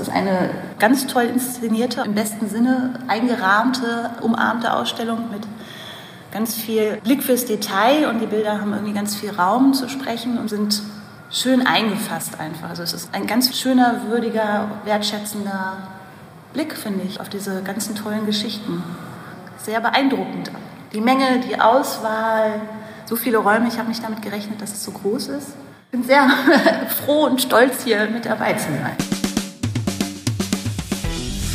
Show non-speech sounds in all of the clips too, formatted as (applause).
Es ist eine ganz toll inszenierte, im besten Sinne eingerahmte, umarmte Ausstellung mit ganz viel Blick fürs Detail und die Bilder haben irgendwie ganz viel Raum zu sprechen und sind schön eingefasst einfach. Also es ist ein ganz schöner, würdiger, wertschätzender Blick, finde ich, auf diese ganzen tollen Geschichten. Sehr beeindruckend. Die Menge, die Auswahl, so viele Räume, ich habe nicht damit gerechnet, dass es so groß ist. Ich bin sehr (laughs) froh und stolz, hier mit dabei zu sein.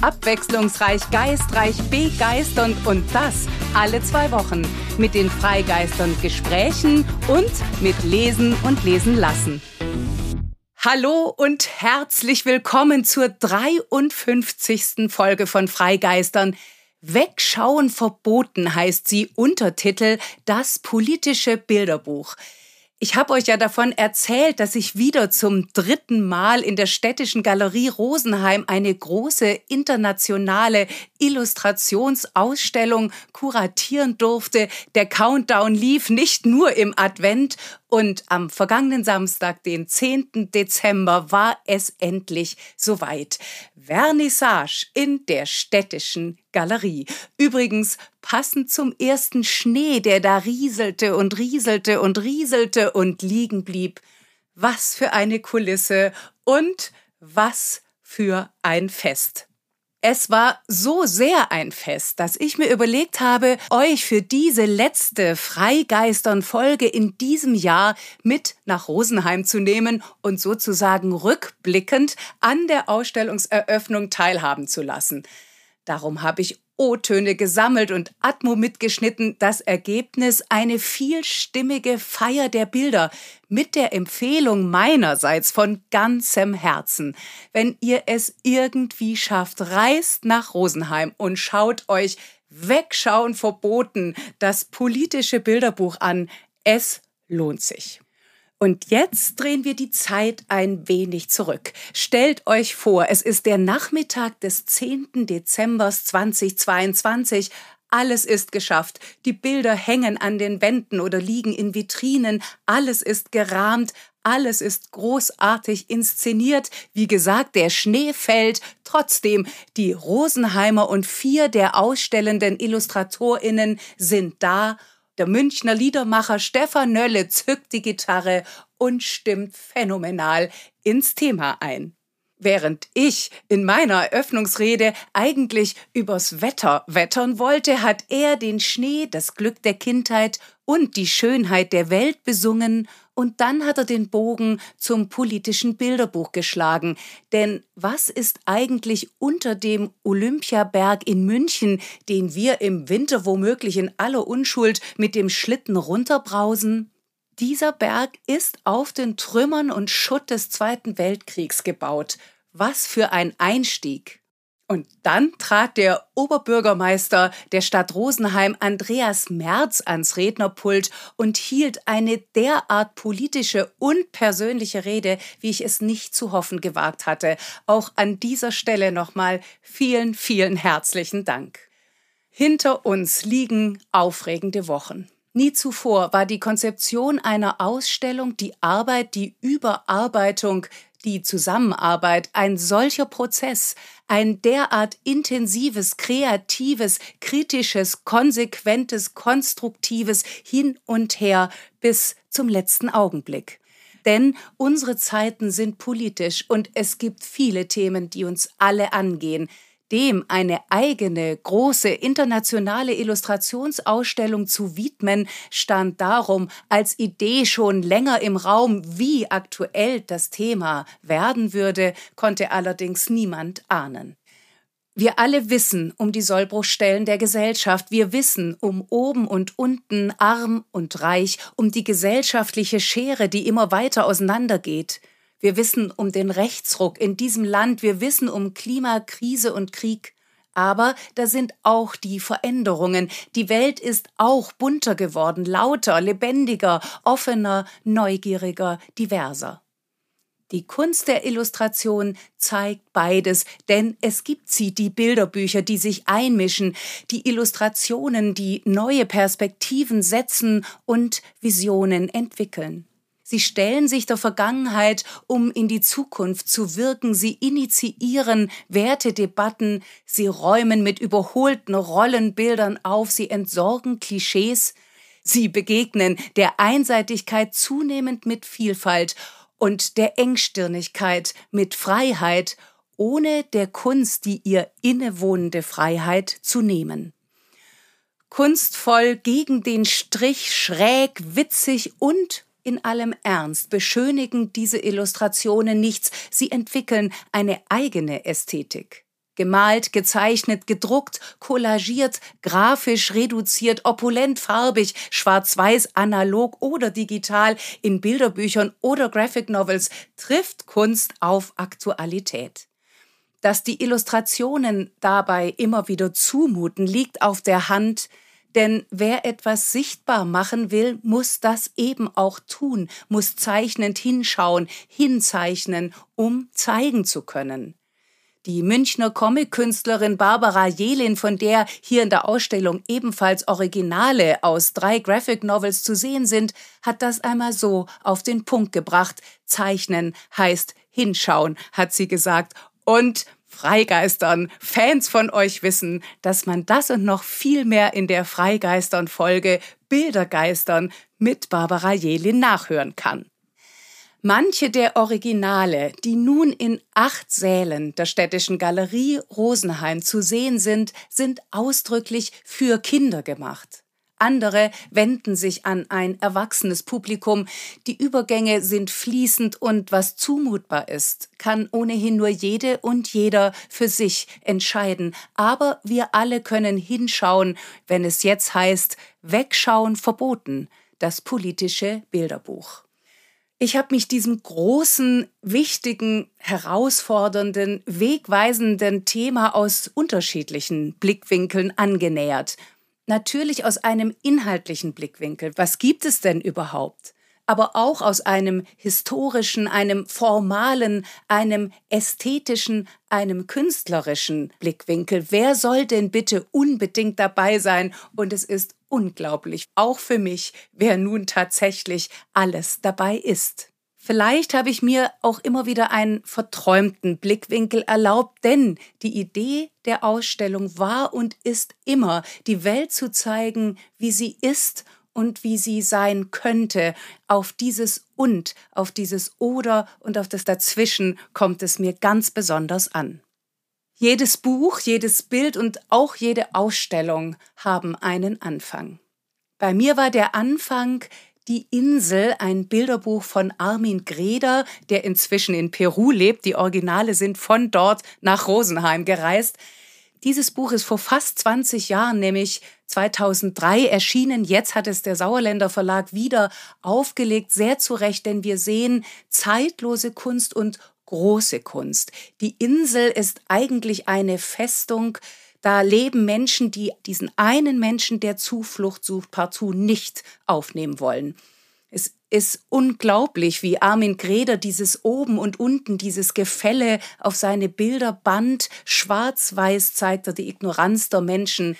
Abwechslungsreich, geistreich, begeisternd und das alle zwei Wochen mit den Freigeistern Gesprächen und mit Lesen und Lesen lassen. Hallo und herzlich willkommen zur 53. Folge von Freigeistern. Wegschauen verboten heißt sie Untertitel Das politische Bilderbuch. Ich habe euch ja davon erzählt, dass ich wieder zum dritten Mal in der städtischen Galerie Rosenheim eine große internationale Illustrationsausstellung kuratieren durfte. Der Countdown lief nicht nur im Advent und am vergangenen Samstag, den 10. Dezember, war es endlich soweit. Vernissage in der städtischen Galerie. Übrigens passend zum ersten Schnee, der da rieselte und rieselte und rieselte und liegen blieb. Was für eine Kulisse und was für ein Fest. Es war so sehr ein Fest, dass ich mir überlegt habe, euch für diese letzte Freigeistern-Folge in diesem Jahr mit nach Rosenheim zu nehmen und sozusagen rückblickend an der Ausstellungseröffnung teilhaben zu lassen. Darum habe ich O-Töne gesammelt und Atmo mitgeschnitten, das Ergebnis eine vielstimmige Feier der Bilder mit der Empfehlung meinerseits von ganzem Herzen. Wenn ihr es irgendwie schafft, reist nach Rosenheim und schaut euch Wegschauen verboten das politische Bilderbuch an. Es lohnt sich. Und jetzt drehen wir die Zeit ein wenig zurück. Stellt euch vor, es ist der Nachmittag des 10. Dezember 2022. Alles ist geschafft. Die Bilder hängen an den Wänden oder liegen in Vitrinen. Alles ist gerahmt. Alles ist großartig inszeniert. Wie gesagt, der Schnee fällt. Trotzdem, die Rosenheimer und vier der ausstellenden IllustratorInnen sind da der Münchner Liedermacher Stefan Nölle zückt die Gitarre und stimmt phänomenal ins Thema ein. Während ich in meiner Eröffnungsrede eigentlich übers Wetter wettern wollte, hat er den Schnee, das Glück der Kindheit und die Schönheit der Welt besungen und dann hat er den Bogen zum politischen Bilderbuch geschlagen. Denn was ist eigentlich unter dem Olympiaberg in München, den wir im Winter womöglich in aller Unschuld mit dem Schlitten runterbrausen? Dieser Berg ist auf den Trümmern und Schutt des Zweiten Weltkriegs gebaut. Was für ein Einstieg! Und dann trat der Oberbürgermeister der Stadt Rosenheim, Andreas Merz, ans Rednerpult und hielt eine derart politische und persönliche Rede, wie ich es nicht zu hoffen gewagt hatte. Auch an dieser Stelle nochmal vielen, vielen herzlichen Dank. Hinter uns liegen aufregende Wochen. Nie zuvor war die Konzeption einer Ausstellung, die Arbeit, die Überarbeitung die Zusammenarbeit ein solcher Prozess, ein derart intensives, kreatives, kritisches, konsequentes, konstruktives Hin und Her bis zum letzten Augenblick. Denn unsere Zeiten sind politisch und es gibt viele Themen, die uns alle angehen, dem eine eigene große internationale Illustrationsausstellung zu widmen, stand darum als Idee schon länger im Raum, wie aktuell das Thema werden würde, konnte allerdings niemand ahnen. Wir alle wissen um die Sollbruchstellen der Gesellschaft, wir wissen um oben und unten, arm und reich, um die gesellschaftliche Schere, die immer weiter auseinandergeht. Wir wissen um den Rechtsruck in diesem Land, wir wissen um Klimakrise und Krieg. Aber da sind auch die Veränderungen. Die Welt ist auch bunter geworden, lauter, lebendiger, offener, neugieriger, diverser. Die Kunst der Illustration zeigt beides, denn es gibt sie, die Bilderbücher, die sich einmischen, die Illustrationen, die neue Perspektiven setzen und Visionen entwickeln. Sie stellen sich der Vergangenheit, um in die Zukunft zu wirken. Sie initiieren Wertedebatten. Sie räumen mit überholten Rollenbildern auf. Sie entsorgen Klischees. Sie begegnen der Einseitigkeit zunehmend mit Vielfalt und der Engstirnigkeit mit Freiheit, ohne der Kunst die ihr innewohnende Freiheit zu nehmen. Kunstvoll gegen den Strich, schräg, witzig und in allem Ernst beschönigen diese Illustrationen nichts, sie entwickeln eine eigene Ästhetik. Gemalt, gezeichnet, gedruckt, kollagiert, grafisch reduziert, opulent, farbig, schwarz-weiß, analog oder digital, in Bilderbüchern oder Graphic Novels trifft Kunst auf Aktualität. Dass die Illustrationen dabei immer wieder zumuten, liegt auf der Hand, denn wer etwas sichtbar machen will, muss das eben auch tun, muss zeichnend hinschauen, hinzeichnen, um zeigen zu können. Die Münchner Comic-Künstlerin Barbara Jelin, von der hier in der Ausstellung ebenfalls Originale aus drei Graphic Novels zu sehen sind, hat das einmal so auf den Punkt gebracht. Zeichnen heißt hinschauen, hat sie gesagt. Und Freigeistern, Fans von euch wissen, dass man das und noch viel mehr in der Freigeistern-Folge Bildergeistern mit Barbara Jelin nachhören kann. Manche der Originale, die nun in acht Sälen der Städtischen Galerie Rosenheim zu sehen sind, sind ausdrücklich für Kinder gemacht. Andere wenden sich an ein erwachsenes Publikum. Die Übergänge sind fließend und was zumutbar ist, kann ohnehin nur jede und jeder für sich entscheiden. Aber wir alle können hinschauen, wenn es jetzt heißt, Wegschauen verboten, das politische Bilderbuch. Ich habe mich diesem großen, wichtigen, herausfordernden, wegweisenden Thema aus unterschiedlichen Blickwinkeln angenähert. Natürlich aus einem inhaltlichen Blickwinkel. Was gibt es denn überhaupt? aber auch aus einem historischen, einem formalen, einem ästhetischen, einem künstlerischen Blickwinkel. Wer soll denn bitte unbedingt dabei sein? Und es ist unglaublich, auch für mich, wer nun tatsächlich alles dabei ist. Vielleicht habe ich mir auch immer wieder einen verträumten Blickwinkel erlaubt, denn die Idee der Ausstellung war und ist immer, die Welt zu zeigen, wie sie ist und wie sie sein könnte. Auf dieses und, auf dieses oder und auf das dazwischen kommt es mir ganz besonders an. Jedes Buch, jedes Bild und auch jede Ausstellung haben einen Anfang. Bei mir war der Anfang die Insel, ein Bilderbuch von Armin Greder, der inzwischen in Peru lebt. Die Originale sind von dort nach Rosenheim gereist. Dieses Buch ist vor fast 20 Jahren, nämlich 2003 erschienen. Jetzt hat es der Sauerländer Verlag wieder aufgelegt, sehr zu Recht, denn wir sehen zeitlose Kunst und große Kunst. Die Insel ist eigentlich eine Festung, da leben Menschen, die diesen einen Menschen, der Zuflucht sucht, partout nicht aufnehmen wollen. Es ist unglaublich, wie Armin Greder dieses oben und unten, dieses Gefälle auf seine Bilder band. Schwarz-weiß zeigt er die Ignoranz der Menschen.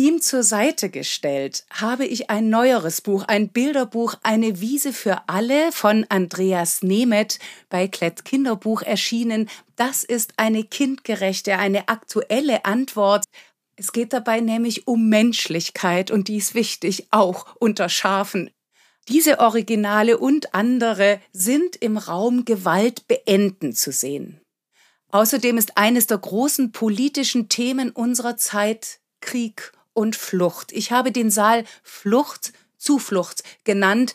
Ihm zur Seite gestellt habe ich ein neueres Buch, ein Bilderbuch Eine Wiese für alle von Andreas Nemeth bei Klett Kinderbuch erschienen. Das ist eine kindgerechte, eine aktuelle Antwort es geht dabei nämlich um Menschlichkeit und die ist wichtig, auch unter Schafen. Diese Originale und andere sind im Raum Gewalt beenden zu sehen. Außerdem ist eines der großen politischen Themen unserer Zeit Krieg und Flucht. Ich habe den Saal Flucht, Zuflucht genannt,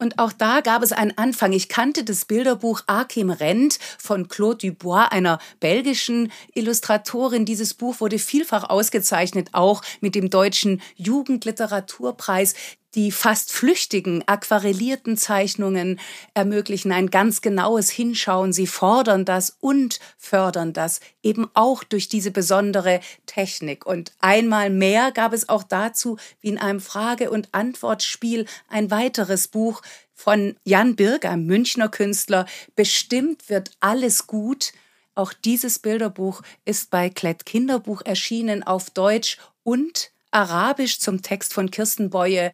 und auch da gab es einen Anfang. Ich kannte das Bilderbuch Akim Rent von Claude Dubois, einer belgischen Illustratorin. Dieses Buch wurde vielfach ausgezeichnet, auch mit dem deutschen Jugendliteraturpreis. Die fast flüchtigen, aquarellierten Zeichnungen ermöglichen ein ganz genaues Hinschauen. Sie fordern das und fördern das eben auch durch diese besondere Technik. Und einmal mehr gab es auch dazu, wie in einem Frage- und Antwortspiel, ein weiteres Buch von Jan Birk, einem Münchner Künstler. Bestimmt wird alles gut. Auch dieses Bilderbuch ist bei Klett Kinderbuch erschienen auf Deutsch und Arabisch zum Text von Kirsten Beue.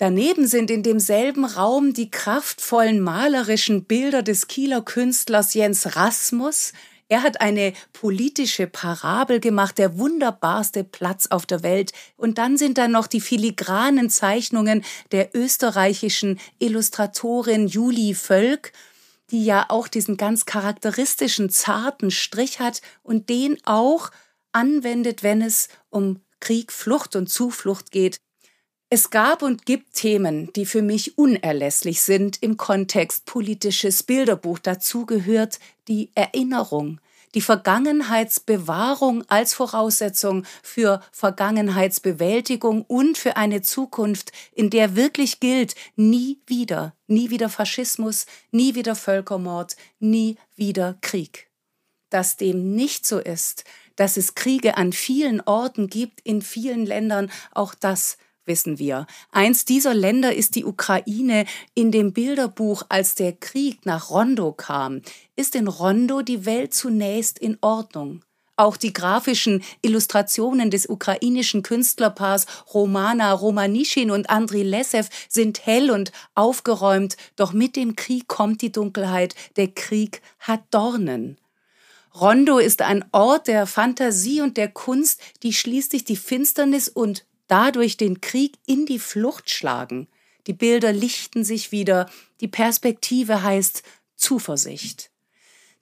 Daneben sind in demselben Raum die kraftvollen malerischen Bilder des Kieler Künstlers Jens Rasmus. Er hat eine politische Parabel gemacht, der wunderbarste Platz auf der Welt. Und dann sind da noch die filigranen Zeichnungen der österreichischen Illustratorin Julie Völk, die ja auch diesen ganz charakteristischen zarten Strich hat und den auch anwendet, wenn es um Krieg, Flucht und Zuflucht geht. Es gab und gibt Themen, die für mich unerlässlich sind im Kontext politisches Bilderbuch. Dazu gehört die Erinnerung, die Vergangenheitsbewahrung als Voraussetzung für Vergangenheitsbewältigung und für eine Zukunft, in der wirklich gilt, nie wieder, nie wieder Faschismus, nie wieder Völkermord, nie wieder Krieg. Dass dem nicht so ist, dass es Kriege an vielen Orten gibt, in vielen Ländern, auch das wissen wir. Eins dieser Länder ist die Ukraine. In dem Bilderbuch, als der Krieg nach Rondo kam, ist in Rondo die Welt zunächst in Ordnung. Auch die grafischen Illustrationen des ukrainischen Künstlerpaars Romana Romanischin und Andriy Lesev sind hell und aufgeräumt, doch mit dem Krieg kommt die Dunkelheit. Der Krieg hat Dornen. Rondo ist ein Ort der Fantasie und der Kunst, die schließlich die Finsternis und dadurch den Krieg in die Flucht schlagen. Die Bilder lichten sich wieder, die Perspektive heißt Zuversicht.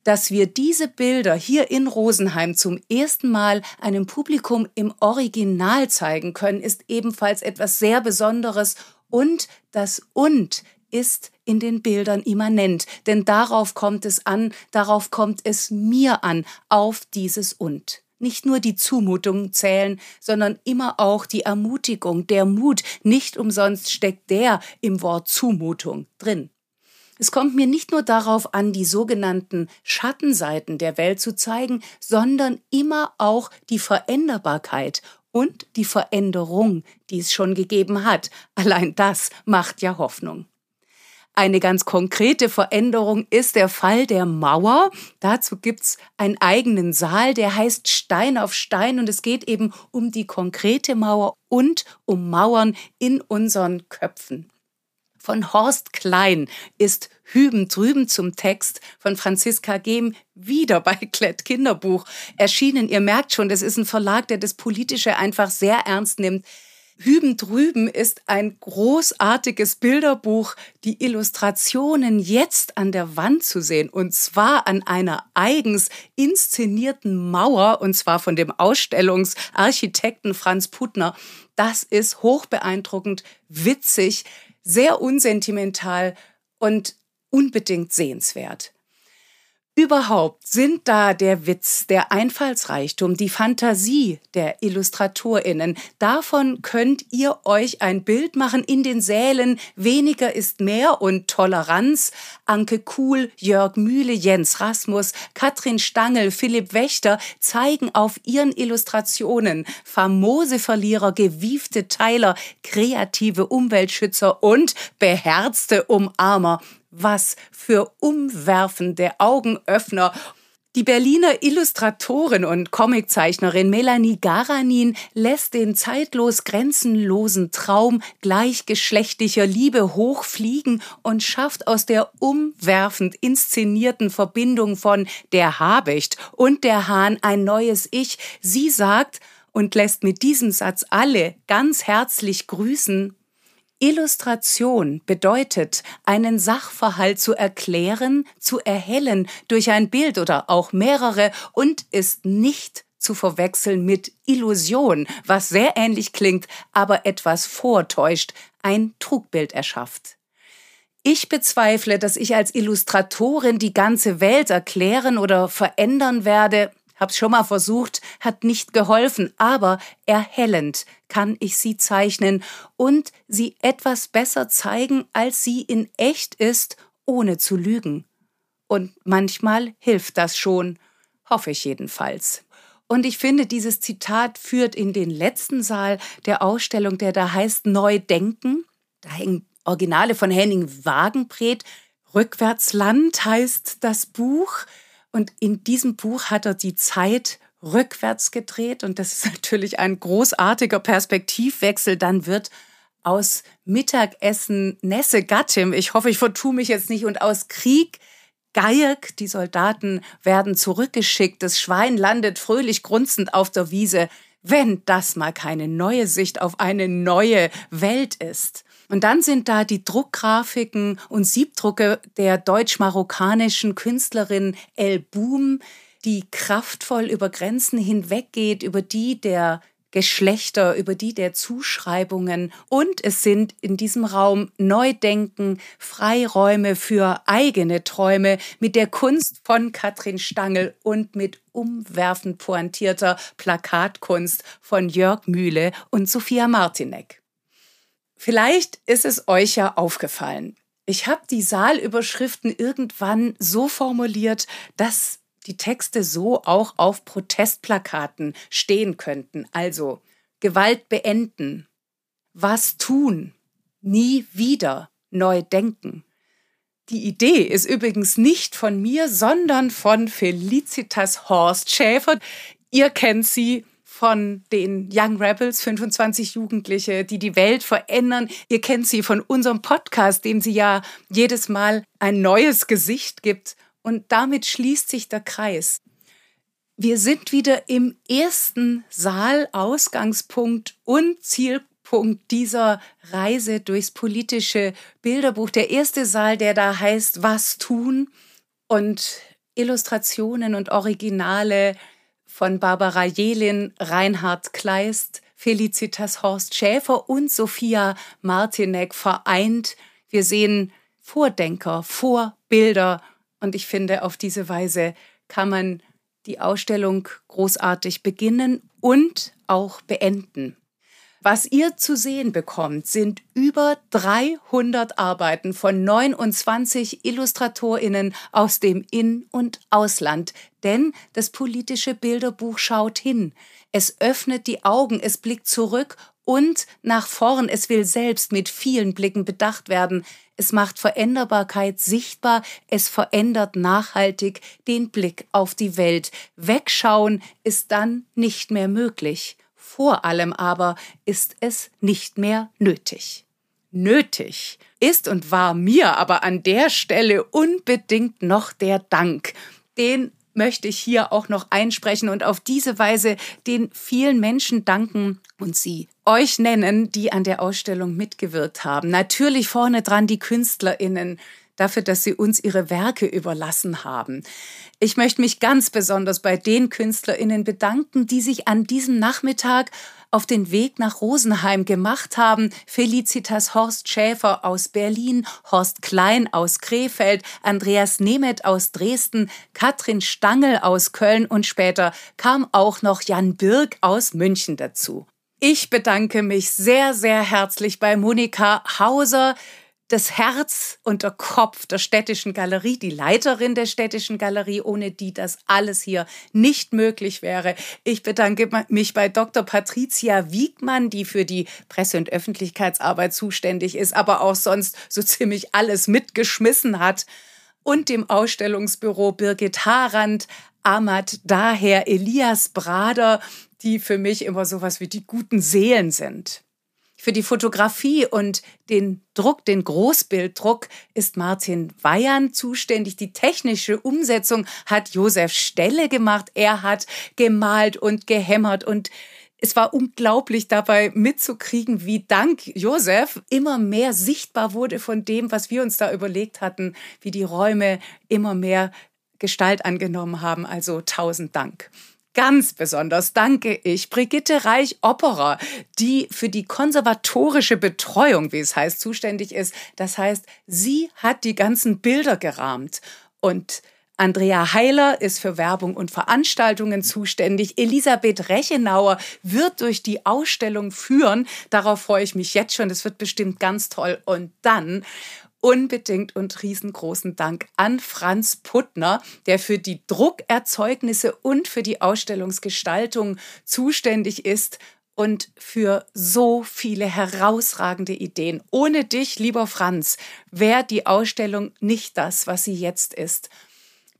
Dass wir diese Bilder hier in Rosenheim zum ersten Mal einem Publikum im Original zeigen können, ist ebenfalls etwas sehr Besonderes und das Und ist in den Bildern immanent, denn darauf kommt es an, darauf kommt es mir an, auf dieses Und nicht nur die Zumutung zählen, sondern immer auch die Ermutigung, der Mut. Nicht umsonst steckt der im Wort Zumutung drin. Es kommt mir nicht nur darauf an, die sogenannten Schattenseiten der Welt zu zeigen, sondern immer auch die Veränderbarkeit und die Veränderung, die es schon gegeben hat. Allein das macht ja Hoffnung. Eine ganz konkrete Veränderung ist der Fall der Mauer. Dazu gibt's einen eigenen Saal, der heißt Stein auf Stein und es geht eben um die konkrete Mauer und um Mauern in unseren Köpfen. Von Horst Klein ist Hüben drüben zum Text von Franziska Gehm wieder bei Klett Kinderbuch erschienen. Ihr merkt schon, das ist ein Verlag, der das Politische einfach sehr ernst nimmt. Hüben drüben ist ein großartiges Bilderbuch, die Illustrationen jetzt an der Wand zu sehen und zwar an einer eigens inszenierten Mauer und zwar von dem Ausstellungsarchitekten Franz Puttner. Das ist hochbeeindruckend, witzig, sehr unsentimental und unbedingt sehenswert. Überhaupt sind da der Witz, der Einfallsreichtum, die Fantasie der Illustratorinnen. Davon könnt ihr euch ein Bild machen in den Sälen. Weniger ist mehr und Toleranz. Anke Kuhl, Jörg Mühle, Jens Rasmus, Katrin Stangel, Philipp Wächter zeigen auf ihren Illustrationen famose Verlierer, gewiefte Teiler, kreative Umweltschützer und beherzte Umarmer was für umwerfende Augenöffner die Berliner Illustratorin und Comiczeichnerin Melanie Garanin lässt den zeitlos grenzenlosen Traum gleichgeschlechtlicher Liebe hochfliegen und schafft aus der umwerfend inszenierten Verbindung von der Habicht und der Hahn ein neues Ich. Sie sagt und lässt mit diesem Satz alle ganz herzlich grüßen. Illustration bedeutet, einen Sachverhalt zu erklären, zu erhellen durch ein Bild oder auch mehrere und ist nicht zu verwechseln mit Illusion, was sehr ähnlich klingt, aber etwas vortäuscht, ein Trugbild erschafft. Ich bezweifle, dass ich als Illustratorin die ganze Welt erklären oder verändern werde. Hab's schon mal versucht, hat nicht geholfen, aber erhellend kann ich sie zeichnen und sie etwas besser zeigen, als sie in echt ist, ohne zu lügen. Und manchmal hilft das schon, hoffe ich jedenfalls. Und ich finde, dieses Zitat führt in den letzten Saal der Ausstellung, der da heißt Neu denken. Da hängen Originale von Henning Wagenbret. Rückwärtsland heißt das Buch. Und in diesem Buch hat er die Zeit rückwärts gedreht. Und das ist (laughs) natürlich ein großartiger Perspektivwechsel. Dann wird aus Mittagessen Nesse Gattim, ich hoffe, ich vertue mich jetzt nicht, und aus Krieg Geierk, die Soldaten werden zurückgeschickt, das Schwein landet fröhlich grunzend auf der Wiese, wenn das mal keine neue Sicht auf eine neue Welt ist. Und dann sind da die Druckgrafiken und Siebdrucke der deutsch-marokkanischen Künstlerin El Boom, die kraftvoll über Grenzen hinweggeht, über die der Geschlechter, über die der Zuschreibungen und es sind in diesem Raum Neudenken, Freiräume für eigene Träume mit der Kunst von Katrin Stangl und mit umwerfend pointierter Plakatkunst von Jörg Mühle und Sophia Martinek. Vielleicht ist es euch ja aufgefallen. Ich habe die Saalüberschriften irgendwann so formuliert, dass die Texte so auch auf Protestplakaten stehen könnten. Also Gewalt beenden, was tun, nie wieder neu denken. Die Idee ist übrigens nicht von mir, sondern von Felicitas Horst Schäfer. Ihr kennt sie von den Young Rebels, 25 Jugendliche, die die Welt verändern. Ihr kennt sie von unserem Podcast, dem sie ja jedes Mal ein neues Gesicht gibt. Und damit schließt sich der Kreis. Wir sind wieder im ersten Saal, Ausgangspunkt und Zielpunkt dieser Reise durchs politische Bilderbuch. Der erste Saal, der da heißt Was tun und Illustrationen und Originale von Barbara Jelin, Reinhard Kleist, Felicitas Horst Schäfer und Sophia Martinek vereint. Wir sehen Vordenker, Vorbilder und ich finde, auf diese Weise kann man die Ausstellung großartig beginnen und auch beenden. Was ihr zu sehen bekommt, sind über 300 Arbeiten von 29 Illustratorinnen aus dem In- und Ausland. Denn das politische Bilderbuch schaut hin. Es öffnet die Augen, es blickt zurück und nach vorn. Es will selbst mit vielen Blicken bedacht werden. Es macht Veränderbarkeit sichtbar. Es verändert nachhaltig den Blick auf die Welt. Wegschauen ist dann nicht mehr möglich. Vor allem aber ist es nicht mehr nötig. Nötig ist und war mir aber an der Stelle unbedingt noch der Dank, den möchte ich hier auch noch einsprechen und auf diese Weise den vielen Menschen danken und sie euch nennen, die an der Ausstellung mitgewirkt haben. Natürlich vorne dran die KünstlerInnen, dafür, dass sie uns ihre Werke überlassen haben. Ich möchte mich ganz besonders bei den KünstlerInnen bedanken, die sich an diesem Nachmittag auf den Weg nach Rosenheim gemacht haben. Felicitas Horst Schäfer aus Berlin, Horst Klein aus Krefeld, Andreas Nemeth aus Dresden, Katrin Stangl aus Köln und später kam auch noch Jan Birk aus München dazu. Ich bedanke mich sehr, sehr herzlich bei Monika Hauser, das Herz und der Kopf der städtischen Galerie, die Leiterin der städtischen Galerie, ohne die das alles hier nicht möglich wäre. Ich bedanke mich bei Dr. Patricia Wiegmann, die für die Presse- und Öffentlichkeitsarbeit zuständig ist, aber auch sonst so ziemlich alles mitgeschmissen hat. Und dem Ausstellungsbüro Birgit Harand, Ahmad Daher, Elias Brader, die für mich immer sowas wie die guten Seelen sind. Für die Fotografie und den Druck, den Großbilddruck ist Martin Weyern zuständig. Die technische Umsetzung hat Josef Stelle gemacht. Er hat gemalt und gehämmert und es war unglaublich dabei mitzukriegen, wie dank Josef immer mehr sichtbar wurde von dem, was wir uns da überlegt hatten, wie die Räume immer mehr Gestalt angenommen haben. Also tausend Dank. Ganz besonders danke ich Brigitte Reich-Opperer, die für die konservatorische Betreuung, wie es heißt, zuständig ist. Das heißt, sie hat die ganzen Bilder gerahmt und Andrea Heiler ist für Werbung und Veranstaltungen zuständig. Elisabeth Rechenauer wird durch die Ausstellung führen. Darauf freue ich mich jetzt schon. Das wird bestimmt ganz toll. Und dann unbedingt und riesengroßen Dank an Franz Puttner, der für die Druckerzeugnisse und für die Ausstellungsgestaltung zuständig ist und für so viele herausragende Ideen. Ohne dich, lieber Franz, wäre die Ausstellung nicht das, was sie jetzt ist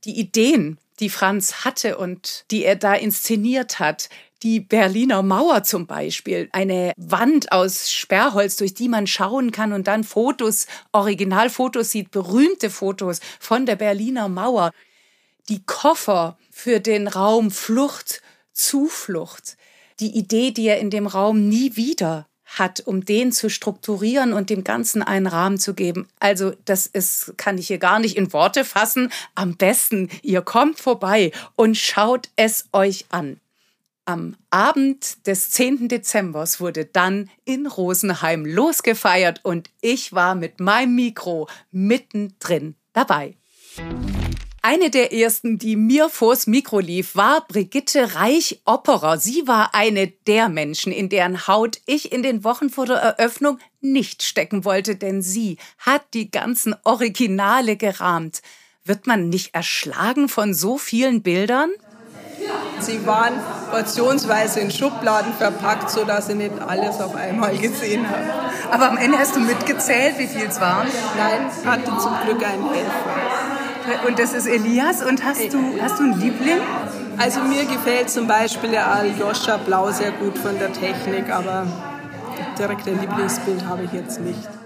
die Ideen, die Franz hatte und die er da inszeniert hat, die Berliner Mauer zum Beispiel, eine Wand aus Sperrholz, durch die man schauen kann und dann Fotos, Originalfotos sieht, berühmte Fotos von der Berliner Mauer, die Koffer für den Raum Flucht, Zuflucht, die Idee, die er in dem Raum nie wieder hat, um den zu strukturieren und dem Ganzen einen Rahmen zu geben. Also das ist, kann ich hier gar nicht in Worte fassen. Am besten, ihr kommt vorbei und schaut es euch an. Am Abend des 10. Dezember wurde dann in Rosenheim losgefeiert und ich war mit meinem Mikro mittendrin dabei. Eine der ersten, die mir vors Mikro lief, war Brigitte Reich-Opperer. Sie war eine der Menschen, in deren Haut ich in den Wochen vor der Eröffnung nicht stecken wollte, denn sie hat die ganzen Originale gerahmt. Wird man nicht erschlagen von so vielen Bildern? Sie waren portionsweise in Schubladen verpackt, sodass ich nicht alles auf einmal gesehen habe. Aber am Ende hast du mitgezählt, wie viel es waren? Nein, hatte zum Glück einen Helfer. Und das ist Elias. Und hast du, hast du einen Liebling? Also mir gefällt zum Beispiel der Aljoscha Blau sehr gut von der Technik, aber direkt ein Lieblingsbild habe ich jetzt nicht.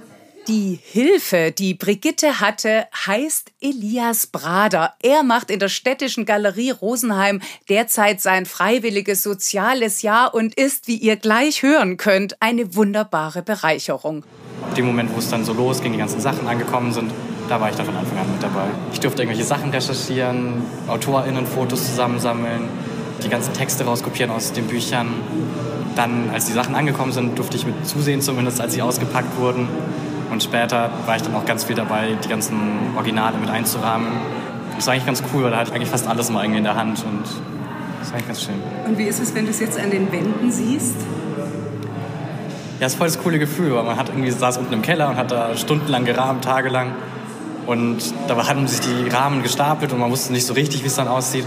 Die Hilfe, die Brigitte hatte, heißt Elias Brader. Er macht in der städtischen Galerie Rosenheim derzeit sein freiwilliges soziales Jahr und ist, wie ihr gleich hören könnt, eine wunderbare Bereicherung. Ab dem Moment, wo es dann so losging, die ganzen Sachen angekommen sind, da war ich dann von Anfang an mit dabei. Ich durfte irgendwelche Sachen recherchieren, AutorInnen-Fotos zusammensammeln, die ganzen Texte rauskopieren aus den Büchern. Dann, als die Sachen angekommen sind, durfte ich mit zusehen, zumindest als sie ausgepackt wurden. Und später war ich dann auch ganz viel dabei, die ganzen Originale mit einzurahmen. Das war eigentlich ganz cool, weil da hatte ich eigentlich fast alles mal irgendwie in der Hand und das war eigentlich ganz schön. Und wie ist es, wenn du es jetzt an den Wänden siehst? Ja, es ist voll das coole Gefühl, weil man hat irgendwie saß unten im Keller und hat da stundenlang gerahmt, tagelang. Und da haben sich die Rahmen gestapelt und man wusste nicht so richtig, wie es dann aussieht.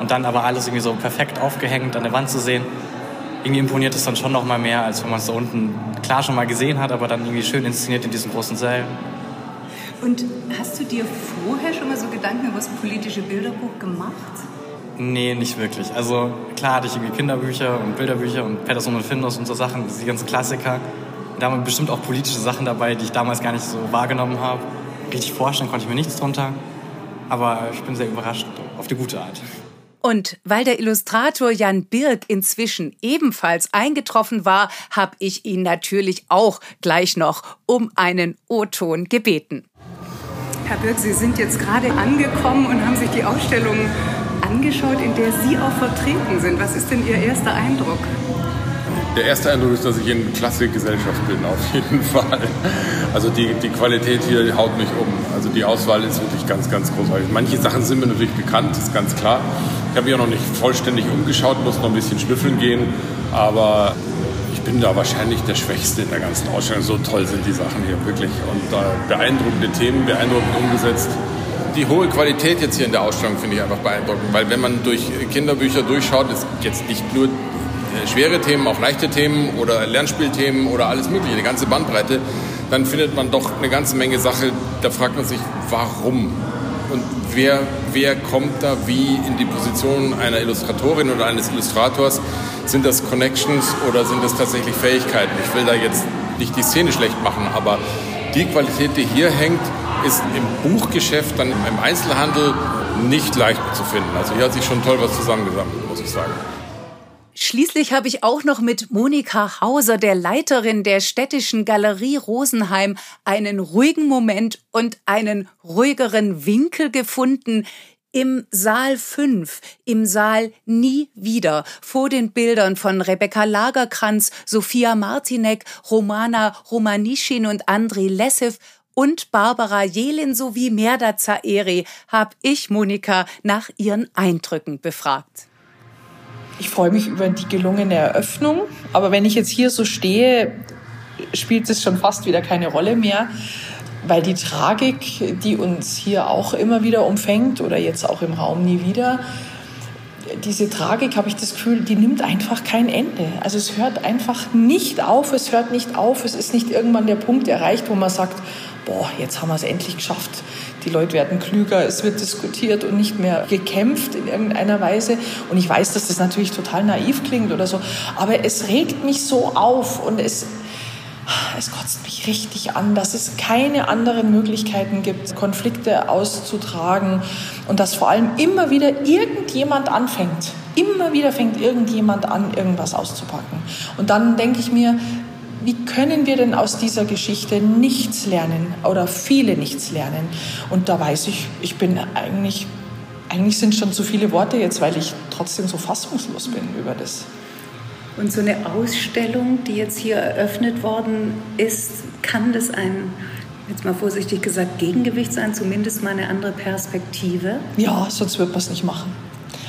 Und dann aber alles irgendwie so perfekt aufgehängt an der Wand zu sehen. Irgendwie imponiert es dann schon noch mal mehr, als wenn man es da unten klar schon mal gesehen hat, aber dann irgendwie schön inszeniert in diesem großen Saal. Und hast du dir vorher schon mal so Gedanken über das politische Bilderbuch gemacht? Nee, nicht wirklich. Also klar hatte ich irgendwie Kinderbücher und Bilderbücher und Patterson und Findus und so Sachen, die ganzen Klassiker. Da waren bestimmt auch politische Sachen dabei, die ich damals gar nicht so wahrgenommen habe richtig vorstellen konnte ich mir nichts drunter. Aber ich bin sehr überrascht, auf die gute Art. Und weil der Illustrator Jan Birk inzwischen ebenfalls eingetroffen war, habe ich ihn natürlich auch gleich noch um einen O-Ton gebeten. Herr Birk, Sie sind jetzt gerade angekommen und haben sich die Ausstellung angeschaut, in der Sie auch vertreten sind. Was ist denn Ihr erster Eindruck? Der erste Eindruck ist, dass ich in Klassikgesellschaft bin, auf (laughs) jeden Fall. Also die, die Qualität hier haut mich um. Also die Auswahl ist wirklich ganz, ganz großartig. Manche Sachen sind mir natürlich bekannt, ist ganz klar. Ich habe mich auch noch nicht vollständig umgeschaut, muss noch ein bisschen schnüffeln gehen. Aber ich bin da wahrscheinlich der Schwächste in der ganzen Ausstellung. So toll sind die Sachen hier wirklich. Und äh, beeindruckende Themen, beeindruckend umgesetzt die hohe Qualität jetzt hier in der Ausstellung finde ich einfach beeindruckend, weil wenn man durch Kinderbücher durchschaut, ist jetzt nicht nur äh, schwere Themen, auch leichte Themen oder Lernspielthemen oder alles Mögliche, eine ganze Bandbreite, dann findet man doch eine ganze Menge Sache. Da fragt man sich, warum? Und wer, wer kommt da wie in die Position einer Illustratorin oder eines Illustrators? Sind das Connections oder sind das tatsächlich Fähigkeiten? Ich will da jetzt nicht die Szene schlecht machen, aber die Qualität, die hier hängt, ist im Buchgeschäft, dann im Einzelhandel nicht leicht zu finden. Also hier hat sich schon toll was zusammengesammelt, muss ich sagen. Schließlich habe ich auch noch mit Monika Hauser, der Leiterin der städtischen Galerie Rosenheim, einen ruhigen Moment und einen ruhigeren Winkel gefunden. Im Saal 5, im Saal Nie wieder, vor den Bildern von Rebecca Lagerkranz, Sophia Martinek, Romana Romanischin und Andrei Lessev und Barbara Jelin sowie Merda Zaeri habe ich Monika nach ihren Eindrücken befragt. Ich freue mich über die gelungene Eröffnung, aber wenn ich jetzt hier so stehe, spielt es schon fast wieder keine Rolle mehr, weil die Tragik, die uns hier auch immer wieder umfängt oder jetzt auch im Raum nie wieder, diese Tragik, habe ich das Gefühl, die nimmt einfach kein Ende. Also es hört einfach nicht auf, es hört nicht auf, es ist nicht irgendwann der Punkt erreicht, wo man sagt, boah, jetzt haben wir es endlich geschafft. Die Leute werden klüger, es wird diskutiert und nicht mehr gekämpft in irgendeiner Weise. Und ich weiß, dass das natürlich total naiv klingt oder so, aber es regt mich so auf und es, es kotzt mich richtig an, dass es keine anderen Möglichkeiten gibt, Konflikte auszutragen und dass vor allem immer wieder irgendjemand anfängt. Immer wieder fängt irgendjemand an, irgendwas auszupacken. Und dann denke ich mir, wie können wir denn aus dieser Geschichte nichts lernen oder viele nichts lernen? Und da weiß ich, ich bin eigentlich, eigentlich sind schon zu viele Worte jetzt, weil ich trotzdem so fassungslos bin über das. Und so eine Ausstellung, die jetzt hier eröffnet worden ist, kann das ein, jetzt mal vorsichtig gesagt, Gegengewicht sein, zumindest mal eine andere Perspektive? Ja, sonst wird man es nicht machen.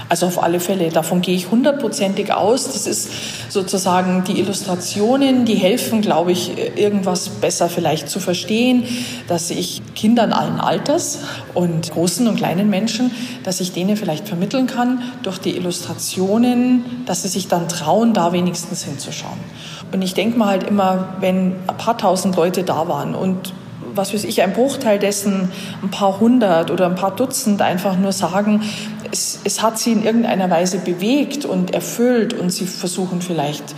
Also auf alle Fälle, davon gehe ich hundertprozentig aus. Das ist sozusagen die Illustrationen, die helfen, glaube ich, irgendwas besser vielleicht zu verstehen, dass ich Kindern allen Alters und großen und kleinen Menschen, dass ich denen vielleicht vermitteln kann durch die Illustrationen, dass sie sich dann trauen, da wenigstens hinzuschauen. Und ich denke mal halt immer, wenn ein paar tausend Leute da waren und was weiß ich, ein Bruchteil dessen, ein paar hundert oder ein paar Dutzend einfach nur sagen, es, es hat sie in irgendeiner Weise bewegt und erfüllt und sie versuchen vielleicht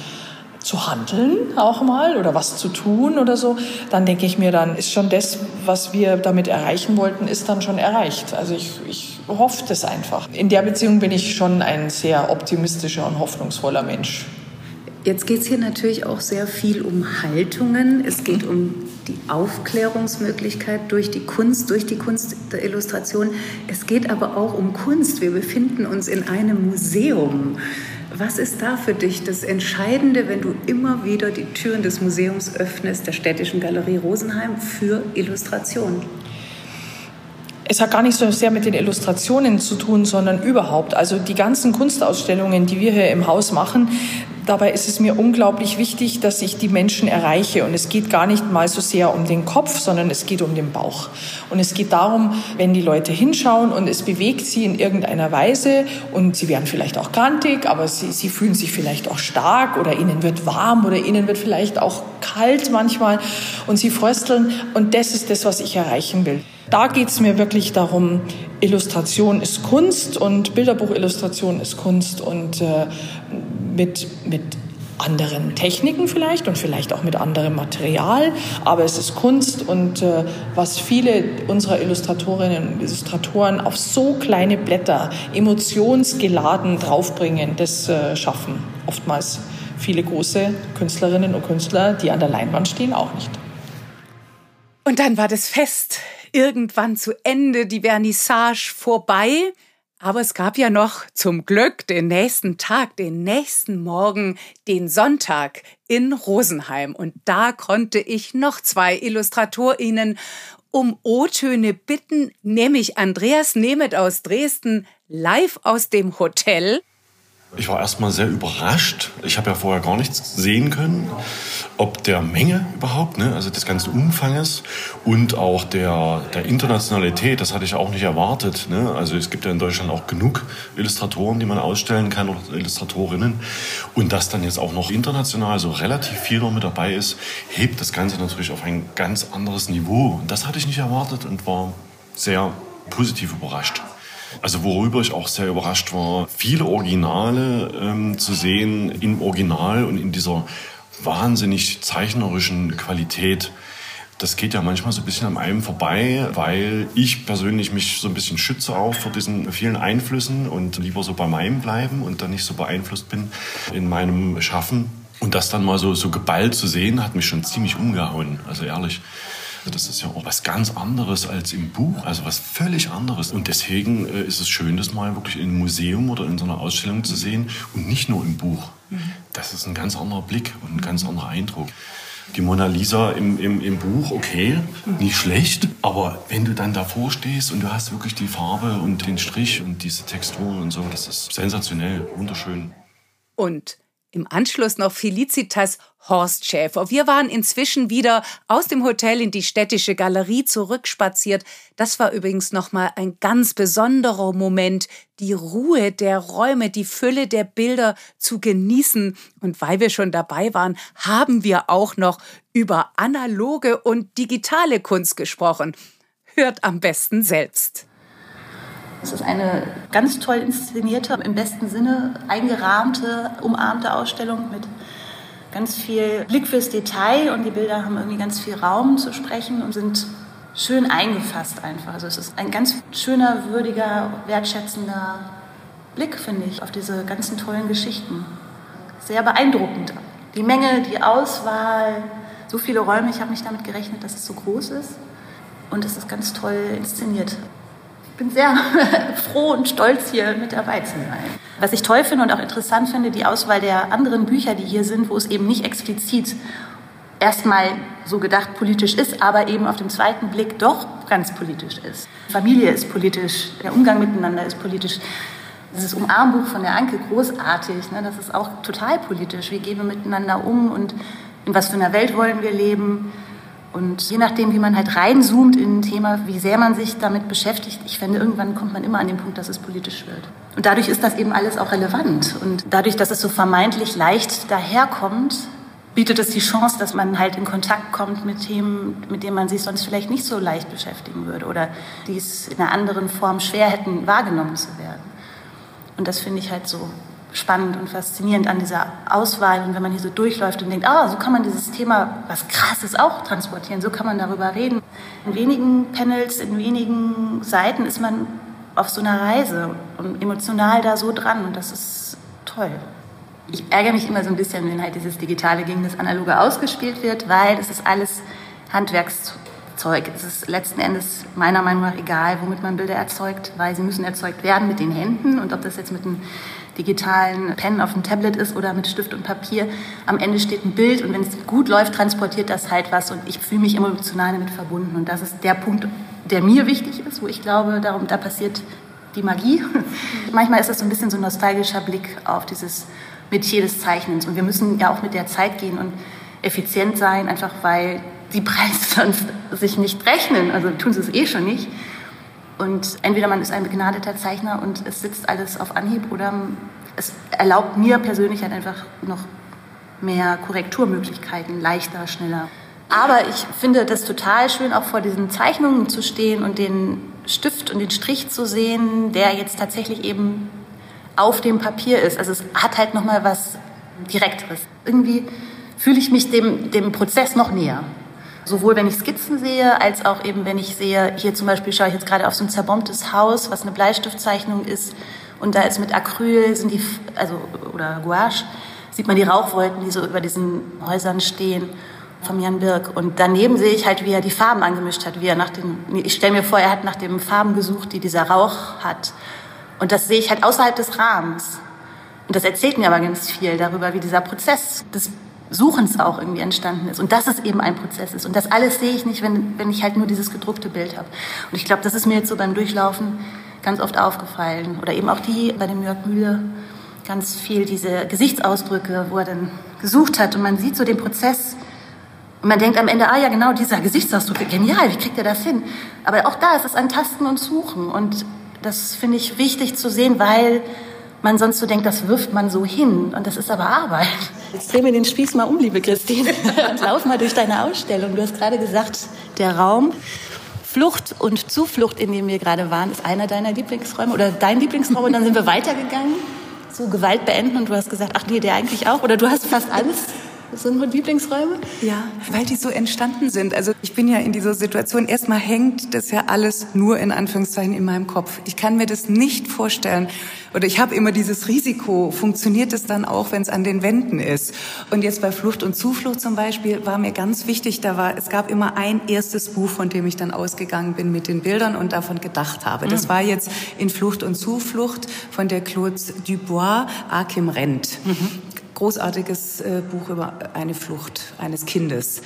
zu handeln auch mal oder was zu tun oder so, dann denke ich mir, dann ist schon das, was wir damit erreichen wollten, ist dann schon erreicht. Also ich, ich hoffe das einfach. In der Beziehung bin ich schon ein sehr optimistischer und hoffnungsvoller Mensch. Jetzt geht es hier natürlich auch sehr viel um Haltungen. Es geht um die Aufklärungsmöglichkeit durch die Kunst, durch die Kunst der Illustration. Es geht aber auch um Kunst. Wir befinden uns in einem Museum. Was ist da für dich das Entscheidende, wenn du immer wieder die Türen des Museums öffnest, der Städtischen Galerie Rosenheim, für Illustration? Es hat gar nicht so sehr mit den Illustrationen zu tun, sondern überhaupt. Also die ganzen Kunstausstellungen, die wir hier im Haus machen, Dabei ist es mir unglaublich wichtig, dass ich die Menschen erreiche. Und es geht gar nicht mal so sehr um den Kopf, sondern es geht um den Bauch. Und es geht darum, wenn die Leute hinschauen und es bewegt sie in irgendeiner Weise und sie werden vielleicht auch grantig, aber sie, sie fühlen sich vielleicht auch stark oder ihnen wird warm oder ihnen wird vielleicht auch kalt manchmal und sie frösteln. Und das ist das, was ich erreichen will. Da geht es mir wirklich darum, Illustration ist Kunst und Bilderbuchillustration ist Kunst und äh, mit, mit anderen Techniken vielleicht und vielleicht auch mit anderem Material, aber es ist Kunst und äh, was viele unserer Illustratorinnen und Illustratoren auf so kleine Blätter emotionsgeladen draufbringen, das äh, schaffen oftmals viele große Künstlerinnen und Künstler, die an der Leinwand stehen, auch nicht. Und dann war das Fest irgendwann zu Ende, die Vernissage vorbei. Aber es gab ja noch zum Glück den nächsten Tag, den nächsten Morgen, den Sonntag in Rosenheim. Und da konnte ich noch zwei IllustratorInnen um O-Töne bitten, nämlich Andreas Nemeth aus Dresden live aus dem Hotel ich war erstmal sehr überrascht. Ich habe ja vorher gar nichts sehen können, ob der Menge überhaupt, ne? also des ganzen Umfanges und auch der, der Internationalität. Das hatte ich auch nicht erwartet. Ne? Also es gibt ja in Deutschland auch genug Illustratoren, die man ausstellen kann oder Illustratorinnen. Und dass dann jetzt auch noch international so relativ viel noch mit dabei ist, hebt das Ganze natürlich auf ein ganz anderes Niveau. Und das hatte ich nicht erwartet und war sehr positiv überrascht. Also worüber ich auch sehr überrascht war, viele Originale ähm, zu sehen im Original und in dieser wahnsinnig zeichnerischen Qualität. Das geht ja manchmal so ein bisschen an einem vorbei, weil ich persönlich mich so ein bisschen schütze auch vor diesen vielen Einflüssen und lieber so bei meinem bleiben und dann nicht so beeinflusst bin in meinem Schaffen. Und das dann mal so, so geballt zu sehen, hat mich schon ziemlich umgehauen, also ehrlich. Also das ist ja auch was ganz anderes als im Buch, also was völlig anderes. Und deswegen äh, ist es schön, das mal wirklich in einem Museum oder in so einer Ausstellung zu sehen und nicht nur im Buch. Das ist ein ganz anderer Blick und ein ganz anderer Eindruck. Die Mona Lisa im, im, im Buch, okay, nicht schlecht. Aber wenn du dann davor stehst und du hast wirklich die Farbe und den Strich und diese Textur und so, das ist sensationell, wunderschön. Und im Anschluss noch Felicitas Horst Schäfer. Wir waren inzwischen wieder aus dem Hotel in die städtische Galerie zurückspaziert. Das war übrigens nochmal ein ganz besonderer Moment, die Ruhe der Räume, die Fülle der Bilder zu genießen. Und weil wir schon dabei waren, haben wir auch noch über analoge und digitale Kunst gesprochen. Hört am besten selbst. Es ist eine ganz toll inszenierte, im besten Sinne eingerahmte, umarmte Ausstellung mit ganz viel Blick fürs Detail und die Bilder haben irgendwie ganz viel Raum zu sprechen und sind schön eingefasst einfach. Also es ist ein ganz schöner, würdiger, wertschätzender Blick, finde ich, auf diese ganzen tollen Geschichten. Sehr beeindruckend. Die Menge, die Auswahl, so viele Räume, ich habe nicht damit gerechnet, dass es so groß ist. Und es ist ganz toll inszeniert bin sehr (laughs) froh und stolz, hier mit dabei zu sein. Was ich toll finde und auch interessant finde, die Auswahl der anderen Bücher, die hier sind, wo es eben nicht explizit erstmal so gedacht politisch ist, aber eben auf den zweiten Blick doch ganz politisch ist. Familie ist politisch, der Umgang miteinander ist politisch. Dieses Umarmbuch von der Anke, großartig, ne? das ist auch total politisch. Wie gehen wir miteinander um und in was für einer Welt wollen wir leben? Und je nachdem, wie man halt reinzoomt in ein Thema, wie sehr man sich damit beschäftigt, ich finde, irgendwann kommt man immer an den Punkt, dass es politisch wird. Und dadurch ist das eben alles auch relevant. Und dadurch, dass es so vermeintlich leicht daherkommt, bietet es die Chance, dass man halt in Kontakt kommt mit Themen, mit denen man sich sonst vielleicht nicht so leicht beschäftigen würde oder die es in einer anderen Form schwer hätten, wahrgenommen zu werden. Und das finde ich halt so spannend und faszinierend an dieser Auswahl. Und wenn man hier so durchläuft und denkt, ah, so kann man dieses Thema, was krasses auch transportieren, so kann man darüber reden. In wenigen Panels, in wenigen Seiten ist man auf so einer Reise und emotional da so dran und das ist toll. Ich ärgere mich immer so ein bisschen, wenn halt dieses Digitale gegen das Analoge ausgespielt wird, weil es ist alles Handwerkszeug. Es ist letzten Endes meiner Meinung nach egal, womit man Bilder erzeugt, weil sie müssen erzeugt werden mit den Händen und ob das jetzt mit einem digitalen Pen auf dem Tablet ist oder mit Stift und Papier. Am Ende steht ein Bild und wenn es gut läuft, transportiert das halt was und ich fühle mich emotional damit verbunden. Und das ist der Punkt, der mir wichtig ist, wo ich glaube, darum, da passiert die Magie. (laughs) Manchmal ist das so ein bisschen so ein nostalgischer Blick auf dieses Metier des Zeichnens. Und wir müssen ja auch mit der Zeit gehen und effizient sein, einfach weil die Preise (laughs) sonst sich nicht rechnen. Also tun sie es eh schon nicht. Und entweder man ist ein begnadeter Zeichner und es sitzt alles auf Anhieb oder es erlaubt mir persönlich halt einfach noch mehr Korrekturmöglichkeiten, leichter, schneller. Aber ich finde das total schön, auch vor diesen Zeichnungen zu stehen und den Stift und den Strich zu sehen, der jetzt tatsächlich eben auf dem Papier ist. Also es hat halt noch mal was Direkteres. Irgendwie fühle ich mich dem, dem Prozess noch näher. Sowohl wenn ich Skizzen sehe, als auch eben wenn ich sehe, hier zum Beispiel schaue ich jetzt gerade auf so ein zerbombtes Haus, was eine Bleistiftzeichnung ist. Und da ist mit Acryl, sind die, also, oder Gouache, sieht man die Rauchwolken, die so über diesen Häusern stehen vom Jan Birk. Und daneben sehe ich halt, wie er die Farben angemischt hat, wie er nach den, ich stelle mir vor, er hat nach den Farben gesucht, die dieser Rauch hat. Und das sehe ich halt außerhalb des Rahmens. Und das erzählt mir aber ganz viel darüber, wie dieser Prozess des Suchens auch irgendwie entstanden ist und dass es eben ein Prozess ist. Und das alles sehe ich nicht, wenn, wenn ich halt nur dieses gedruckte Bild habe. Und ich glaube, das ist mir jetzt so beim Durchlaufen ganz oft aufgefallen. Oder eben auch die bei dem Jörg Mühle ganz viel diese Gesichtsausdrücke, wo er dann gesucht hat und man sieht so den Prozess und man denkt am Ende, ah ja, genau dieser Gesichtsausdruck, genial, wie kriegt er das hin? Aber auch da ist es ein Tasten und Suchen und das finde ich wichtig zu sehen, weil man sonst so denkt, das wirft man so hin und das ist aber Arbeit. Jetzt dreh mir den Spieß mal um, liebe Christine, (laughs) und lauf mal durch deine Ausstellung. Du hast gerade gesagt, der Raum Flucht und Zuflucht, in dem wir gerade waren, ist einer deiner Lieblingsräume oder dein Lieblingsraum und dann sind wir weitergegangen zu Gewalt beenden und du hast gesagt, ach nee, der eigentlich auch oder du hast fast alles das sind meine Lieblingsräume? Ja, weil die so entstanden sind. Also ich bin ja in dieser Situation, erstmal hängt das ja alles nur in Anführungszeichen in meinem Kopf. Ich kann mir das nicht vorstellen. Oder ich habe immer dieses Risiko, funktioniert es dann auch, wenn es an den Wänden ist? Und jetzt bei Flucht und Zuflucht zum Beispiel war mir ganz wichtig, da war, es gab immer ein erstes Buch, von dem ich dann ausgegangen bin mit den Bildern und davon gedacht habe. Das mhm. war jetzt in Flucht und Zuflucht von der Claude Dubois, Akim Rent. Mhm großartiges äh, Buch über eine Flucht eines Kindes.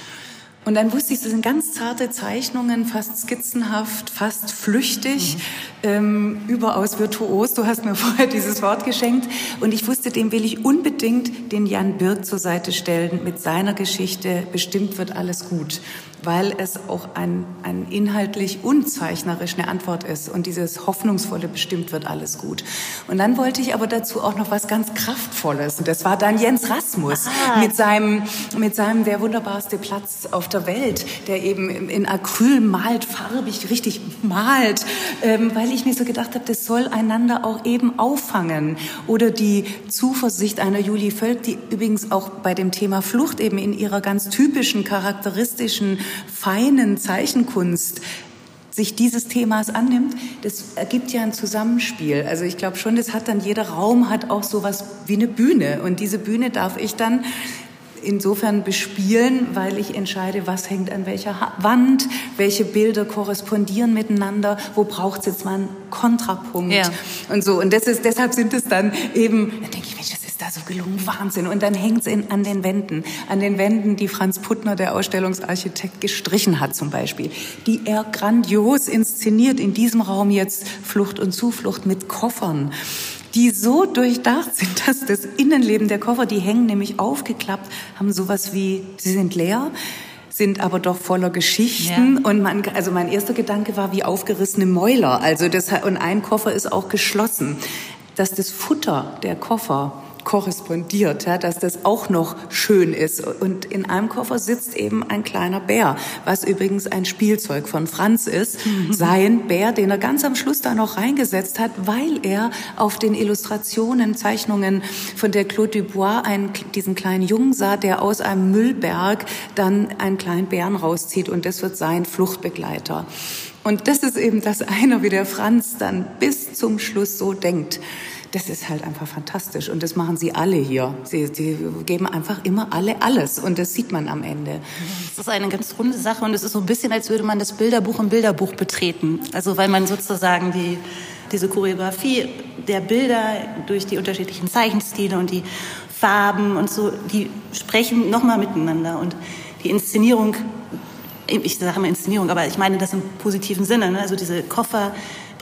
Und dann wusste ich, das sind ganz zarte Zeichnungen, fast skizzenhaft, fast flüchtig, mhm. ähm, überaus virtuos. Du hast mir (laughs) vorher dieses Wort geschenkt. Und ich wusste, dem will ich unbedingt den Jan Birk zur Seite stellen mit seiner Geschichte. Bestimmt wird alles gut weil es auch ein, ein inhaltlich unzeichnerisch eine Antwort ist und dieses hoffnungsvolle bestimmt wird alles gut. Und dann wollte ich aber dazu auch noch was ganz Kraftvolles und das war dann Jens Rasmus ah. mit seinem, mit seinem der wunderbarste Platz auf der Welt, der eben in Acryl malt, farbig richtig malt, ähm, weil ich mir so gedacht habe, das soll einander auch eben auffangen oder die Zuversicht einer Julie Völk, die übrigens auch bei dem Thema Flucht eben in ihrer ganz typischen, charakteristischen feinen Zeichenkunst sich dieses Themas annimmt, das ergibt ja ein Zusammenspiel. Also ich glaube schon, das hat dann jeder Raum hat auch sowas wie eine Bühne und diese Bühne darf ich dann insofern bespielen, weil ich entscheide, was hängt an welcher Wand, welche Bilder korrespondieren miteinander, wo braucht es jetzt mal einen Kontrapunkt ja. und so. Und ist, deshalb sind es dann eben, da denke ich, Mensch, das ist da so gelungen, Wahnsinn. Und dann hängt es an den Wänden, an den Wänden, die Franz Puttner, der Ausstellungsarchitekt, gestrichen hat zum Beispiel, die er grandios inszeniert in diesem Raum jetzt Flucht und Zuflucht mit Koffern die so durchdacht sind, (laughs) dass das Innenleben der Koffer, die hängen nämlich aufgeklappt, haben sowas wie, sie sind leer, sind aber doch voller Geschichten. Ja. Und man, also mein erster Gedanke war wie aufgerissene Mäuler. Also das, und ein Koffer ist auch geschlossen. Dass das Futter der Koffer korrespondiert, ja, dass das auch noch schön ist. Und in einem Koffer sitzt eben ein kleiner Bär, was übrigens ein Spielzeug von Franz ist. Mhm. Sein Bär, den er ganz am Schluss da noch reingesetzt hat, weil er auf den Illustrationen, Zeichnungen von der Claude Dubois einen, diesen kleinen Jungen sah, der aus einem Müllberg dann einen kleinen Bären rauszieht und das wird sein Fluchtbegleiter. Und das ist eben das eine, wie der Franz dann bis zum Schluss so denkt das ist halt einfach fantastisch. Und das machen sie alle hier. Sie, sie geben einfach immer alle alles. Und das sieht man am Ende. Das ist eine ganz runde Sache. Und es ist so ein bisschen, als würde man das Bilderbuch im Bilderbuch betreten. Also weil man sozusagen die, diese Choreografie der Bilder durch die unterschiedlichen Zeichenstile und die Farben und so, die sprechen nochmal miteinander. Und die Inszenierung ich sage immer Inszenierung, aber ich meine das im positiven Sinne. Ne? Also diese Koffer,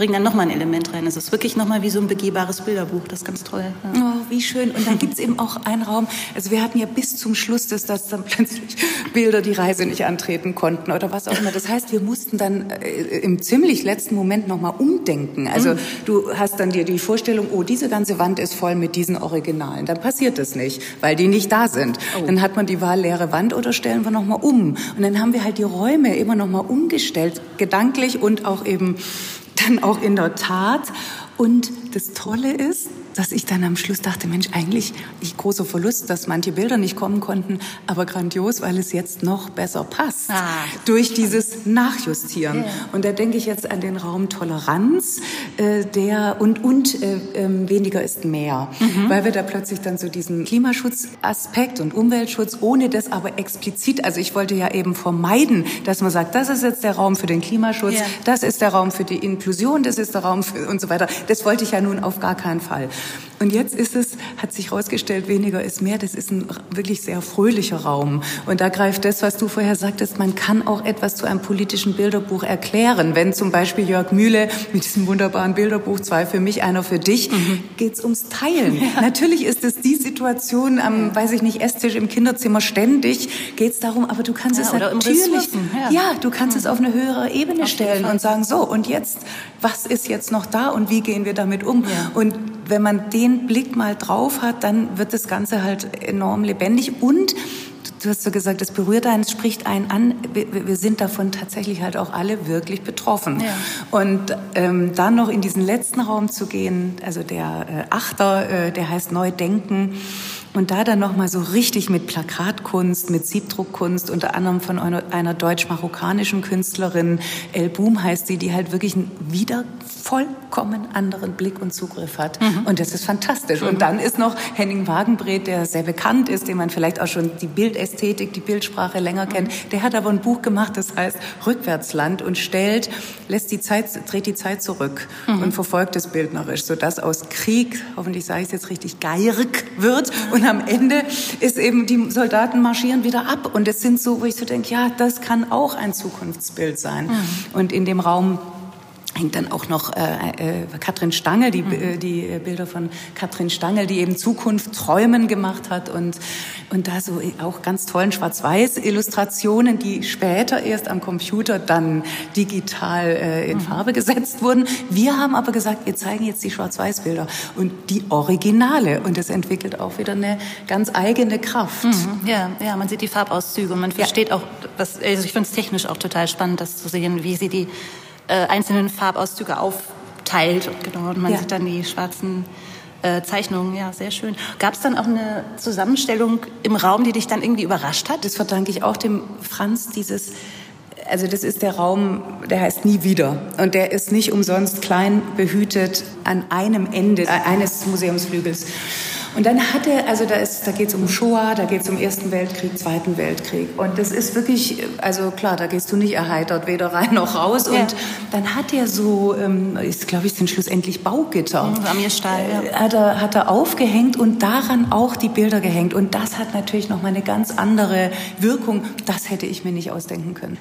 bringen dann nochmal ein Element rein. Es ist wirklich nochmal wie so ein begehbares Bilderbuch. Das ist ganz toll. Ja. Oh, wie schön. Und dann gibt es eben auch einen Raum. Also wir hatten ja bis zum Schluss, dass das dann plötzlich Bilder die Reise nicht antreten konnten oder was auch immer. Das heißt, wir mussten dann äh, im ziemlich letzten Moment nochmal umdenken. Also mhm. du hast dann dir die Vorstellung, oh, diese ganze Wand ist voll mit diesen Originalen. Dann passiert das nicht, weil die nicht da sind. Oh. Dann hat man die Wahl leere Wand oder stellen wir nochmal um. Und dann haben wir halt die Räume immer nochmal umgestellt, gedanklich und auch eben dann auch in der Tat. Und das Tolle ist, dass ich dann am Schluss dachte, Mensch, eigentlich nicht großer Verlust, dass manche Bilder nicht kommen konnten, aber grandios, weil es jetzt noch besser passt ah. durch dieses Nachjustieren. Yeah. Und da denke ich jetzt an den Raum Toleranz, äh, der und und äh, äh, weniger ist mehr, mhm. weil wir da plötzlich dann so diesen Klimaschutzaspekt und Umweltschutz, ohne das aber explizit, also ich wollte ja eben vermeiden, dass man sagt, das ist jetzt der Raum für den Klimaschutz, yeah. das ist der Raum für die Inklusion, das ist der Raum für und so weiter. Das wollte ich ja nun auf gar keinen Fall. Und jetzt ist es, hat sich herausgestellt, weniger ist mehr. Das ist ein wirklich sehr fröhlicher Raum. Und da greift das, was du vorher sagtest, man kann auch etwas zu einem politischen Bilderbuch erklären. Wenn zum Beispiel Jörg Mühle mit diesem wunderbaren Bilderbuch, zwei für mich, einer für dich, mhm. geht es ums Teilen. (laughs) Ja. Natürlich ist es die Situation am, weiß ich nicht, Esstisch im Kinderzimmer ständig, geht es darum, aber du kannst ja, es natürlich, ja. ja. du kannst mhm. es auf eine höhere Ebene auf stellen und sagen, so, und jetzt, was ist jetzt noch da und wie gehen wir damit um? Und wenn man den Blick mal drauf hat, dann wird das Ganze halt enorm lebendig und du hast so gesagt, es berührt einen, es spricht einen an. Wir, sind davon tatsächlich halt auch alle wirklich betroffen. Ja. Und ähm, dann noch in diesen letzten Raum zu gehen, also der äh, Achter, äh, der heißt Neudenken. Und da dann nochmal so richtig mit Plakatkunst, mit Siebdruckkunst, unter anderem von einer, deutsch-marokkanischen Künstlerin, El Boom heißt sie, die halt wirklich ein wieder vollkommen anderen Blick und Zugriff hat. Mhm. Und das ist fantastisch. Mhm. Und dann ist noch Henning Wagenbret, der sehr bekannt ist, den man vielleicht auch schon die Bildästhetik, die Bildsprache länger kennt. Mhm. Der hat aber ein Buch gemacht, das heißt Rückwärtsland und stellt, lässt die Zeit, dreht die Zeit zurück mhm. und verfolgt es bildnerisch, sodass aus Krieg, hoffentlich sage ich es jetzt richtig, Geirk wird. Und am Ende ist eben, die Soldaten marschieren wieder ab. Und es sind so, wo ich so denke, ja, das kann auch ein Zukunftsbild sein. Mhm. Und in dem Raum hängt dann auch noch äh, äh, Katrin Stangel, die, mhm. äh, die Bilder von Katrin Stangel, die eben Zukunft träumen gemacht hat und, und da so auch ganz tollen Schwarz-Weiß-Illustrationen, die später erst am Computer dann digital äh, in mhm. Farbe gesetzt wurden. Wir haben aber gesagt, wir zeigen jetzt die Schwarz-Weiß-Bilder und die Originale und das entwickelt auch wieder eine ganz eigene Kraft. Mhm. Ja, ja, man sieht die Farbauszüge und man versteht ja. auch, was, also ich finde es technisch auch total spannend, das zu sehen, wie sie die äh, einzelnen Farbauszüge aufteilt. Genau, und man ja. sieht dann die schwarzen äh, Zeichnungen. Ja, sehr schön. Gab es dann auch eine Zusammenstellung im Raum, die dich dann irgendwie überrascht hat? Das verdanke ich auch dem Franz, dieses also das ist der Raum, der heißt nie wieder. Und der ist nicht umsonst klein behütet an einem Ende eines Museumsflügels. Und dann hat er, also da, ist, da geht es um Shoah, da geht es um Ersten Weltkrieg, Zweiten Weltkrieg. Und das ist wirklich, also klar, da gehst du nicht erheitert, weder rein noch raus. Ja. Und dann hat er so, ähm, ist glaube ich, sind schlussendlich Baugitter. Mhm, Amirstahl, ja. Äh, hat, er, hat er aufgehängt und daran auch die Bilder gehängt. Und das hat natürlich nochmal eine ganz andere Wirkung. Das hätte ich mir nicht ausdenken können.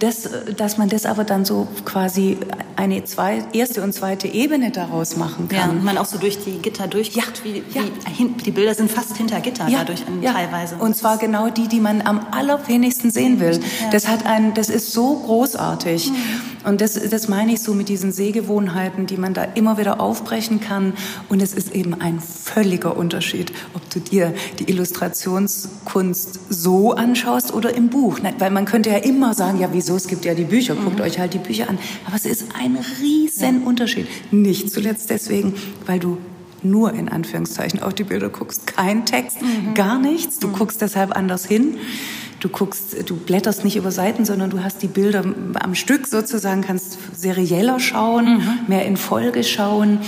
Das, dass man das aber dann so quasi eine zwei, erste und zweite Ebene daraus machen kann. Ja, man auch so durch die Gitter durchguckt, ja, wie, ja. Wie, die Bilder sind fast hinter Gitter ja, dadurch ja. teilweise. Und zwar genau die, die man am allerwenigsten sehen will. Das hat ein, das ist so großartig. Mhm. Und das, das meine ich so mit diesen Sehgewohnheiten, die man da immer wieder aufbrechen kann. Und es ist eben ein völliger Unterschied, ob du dir die Illustrationskunst so anschaust oder im Buch. Weil man könnte ja immer sagen, ja, wieso, es gibt ja die Bücher, guckt mhm. euch halt die Bücher an. Aber es ist ein riesen ja. Unterschied. Nicht zuletzt deswegen, weil du nur in Anführungszeichen auf die Bilder guckst. Kein Text, mhm. gar nichts. Du mhm. guckst deshalb anders hin. Du guckst, du blätterst nicht über Seiten, sondern du hast die Bilder am Stück sozusagen, kannst serieller schauen, mhm. mehr in Folge schauen.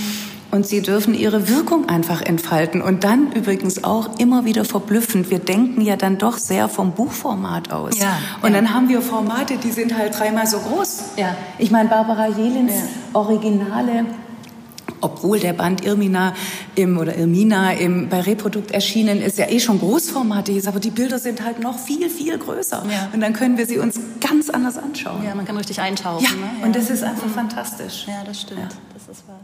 Und sie dürfen ihre Wirkung einfach entfalten. Und dann übrigens auch immer wieder verblüffend. Wir denken ja dann doch sehr vom Buchformat aus. Ja, und ja. dann haben wir Formate, die sind halt dreimal so groß. Ja. Ich meine, Barbara Jelins ja. Originale obwohl der Band Irmina im, oder Irmina im, bei Reprodukt erschienen ist, ja eh schon großformatig ist, aber die Bilder sind halt noch viel, viel größer. Ja. Und dann können wir sie uns ganz anders anschauen. Ja, man kann richtig eintauchen. Ja, ne? ja. und das ist einfach mhm. fantastisch. Ja, das stimmt. Das ist wahr.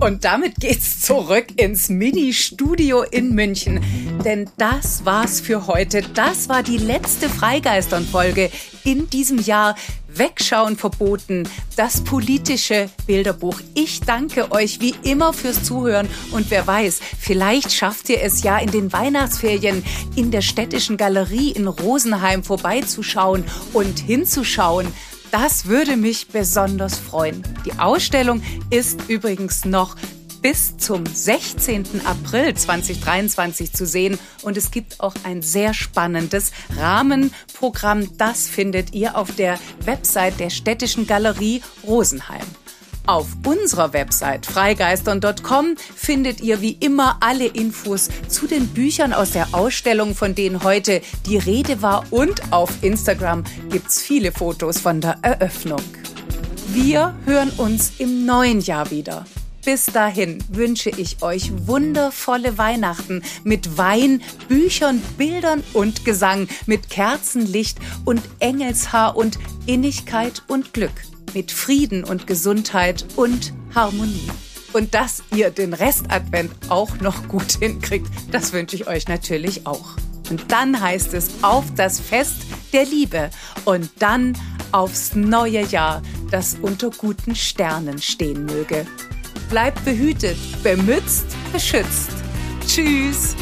Und damit geht's zurück ins Mini-Studio in München. Denn das war's für heute. Das war die letzte Freigeistern-Folge in diesem Jahr. Wegschauen verboten, das politische Bilderbuch. Ich danke euch wie immer fürs Zuhören und wer weiß, vielleicht schafft ihr es ja in den Weihnachtsferien in der städtischen Galerie in Rosenheim vorbeizuschauen und hinzuschauen. Das würde mich besonders freuen. Die Ausstellung ist übrigens noch bis zum 16. April 2023 zu sehen. Und es gibt auch ein sehr spannendes Rahmenprogramm. Das findet ihr auf der Website der Städtischen Galerie Rosenheim. Auf unserer Website freigeistern.com findet ihr wie immer alle Infos zu den Büchern aus der Ausstellung, von denen heute die Rede war. Und auf Instagram gibt's viele Fotos von der Eröffnung. Wir hören uns im neuen Jahr wieder. Bis dahin wünsche ich euch wundervolle Weihnachten mit Wein, Büchern, Bildern und Gesang, mit Kerzenlicht und Engelshaar und Innigkeit und Glück, mit Frieden und Gesundheit und Harmonie. Und dass ihr den Restadvent auch noch gut (laughs) hinkriegt, das wünsche ich euch natürlich auch. Und dann heißt es auf das Fest der Liebe und dann aufs neue Jahr, das unter guten Sternen stehen möge. Bleibt behütet, bemützt, beschützt. Tschüss.